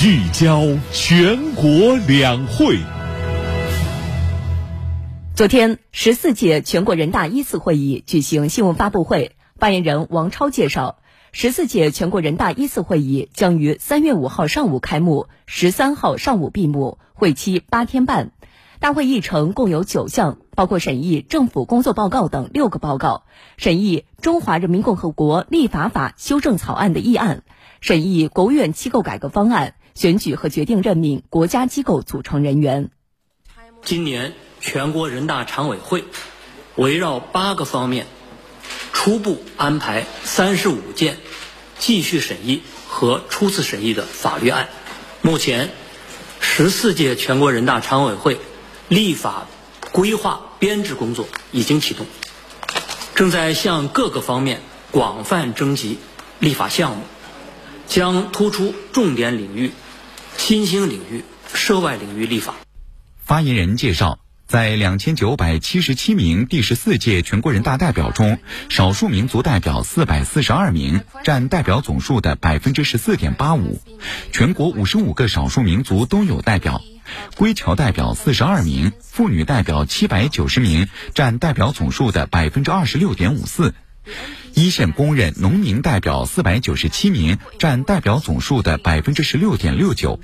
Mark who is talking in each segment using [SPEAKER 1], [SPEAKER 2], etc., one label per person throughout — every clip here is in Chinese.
[SPEAKER 1] 聚焦全国两会。
[SPEAKER 2] 昨天，十四届全国人大一次会议举行新闻发布会，发言人王超介绍，十四届全国人大一次会议将于三月五号上午开幕，十三号上午闭幕，会期八天半。大会议程共有九项，包括审议政府工作报告等六个报告，审议《中华人民共和国立法法》修正草案的议案，审议国务院机构改革方案。选举和决定任命国家机构组成人员。
[SPEAKER 3] 今年全国人大常委会围绕八个方面，初步安排三十五件继续审议和初次审议的法律案。目前，十四届全国人大常委会立法规划编制工作已经启动，正在向各个方面广泛征集立法项目，将突出重点领域。新兴领域、涉外领域立法。
[SPEAKER 4] 发言人介绍，在两千九百七十七名第十四届全国人大代表中，少数民族代表四百四十二名，占代表总数的百分之十四点八五。全国五十五个少数民族都有代表，归侨代表四十二名，妇女代表七百九十名，占代表总数的百分之二十六点五四。一线公认农民代表四百九十七名，占代表总数的百分之十六点六九。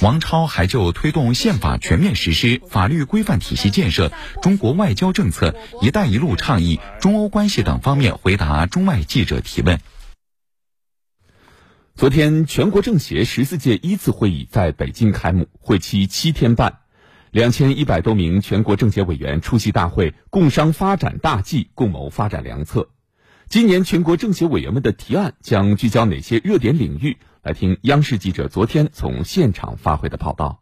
[SPEAKER 4] 王超还就推动宪法全面实施、法律规范体系建设、中国外交政策、“一带一路”倡议、中欧关系等方面回答中外记者提问。
[SPEAKER 5] 昨天，全国政协十四届一次会议在北京开幕，会期七天半。两千一百多名全国政协委员出席大会，共商发展大计，共谋发展良策。今年全国政协委员们的提案将聚焦哪些热点领域？来听央视记者昨天从现场发回的报道。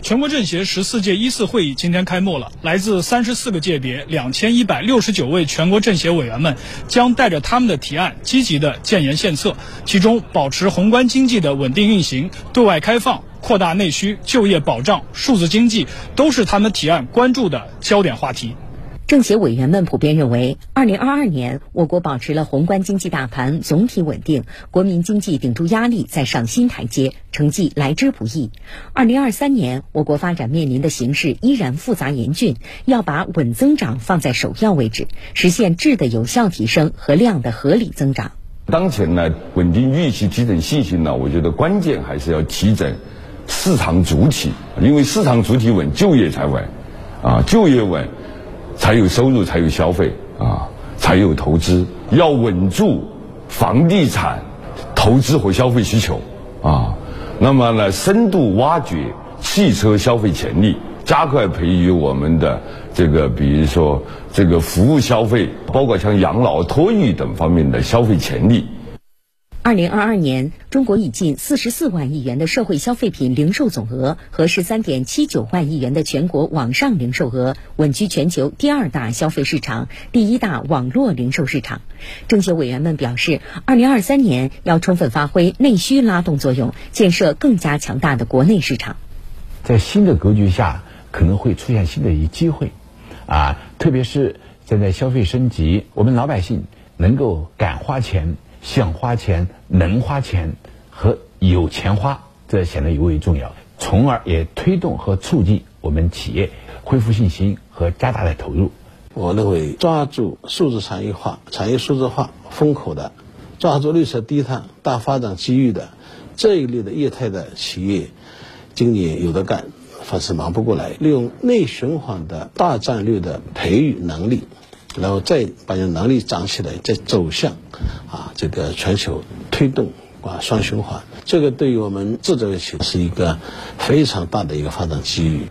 [SPEAKER 6] 全国政协十四届一次会议今天开幕了，来自三十四个界别两千一百六十九位全国政协委员们将带着他们的提案，积极的建言献策。其中，保持宏观经济的稳定运行、对外开放。扩大内需、就业保障、数字经济，都是他们提案关注的焦点话题。
[SPEAKER 2] 政协委员们普遍认为，二零二二年我国保持了宏观经济大盘总体稳定，国民经济顶住压力再上新台阶，成绩来之不易。二零二三年我国发展面临的形势依然复杂严峻，要把稳增长放在首要位置，实现质的有效提升和量的合理增长。
[SPEAKER 7] 当前呢，稳定预期、提振信心呢，我觉得关键还是要提振。市场主体，因为市场主体稳，就业才稳，啊，就业稳，才有收入，才有消费，啊，才有投资。要稳住房地产投资和消费需求，啊，那么呢，深度挖掘汽车消费潜力，加快培育我们的这个，比如说这个服务消费，包括像养老、托育等方面的消费潜力。
[SPEAKER 2] 二零二二年，中国以近四十四万亿元的社会消费品零售总额和十三点七九万亿元的全国网上零售额，稳居全球第二大消费市场、第一大网络零售市场。政协委员们表示，二零二三年要充分发挥内需拉动作用，建设更加强大的国内市场。
[SPEAKER 8] 在新的格局下，可能会出现新的一机会，啊，特别是现在消费升级，我们老百姓能够敢花钱。想花钱、能花钱和有钱花，这显得尤为重要，从而也推动和促进我们企业恢复信心和加大的投入。
[SPEAKER 9] 我认为，抓住数字产业化、产业数字化风口的，抓住绿色低碳大发展机遇的这一类的业态的企业，今年有的干，凡是忙不过来。利用内循环的大战略的培育能力。然后再把你的能力长起来，再走向啊这个全球推动啊双循环，这个对于我们制造业企业是一个非常大的一个发展机遇。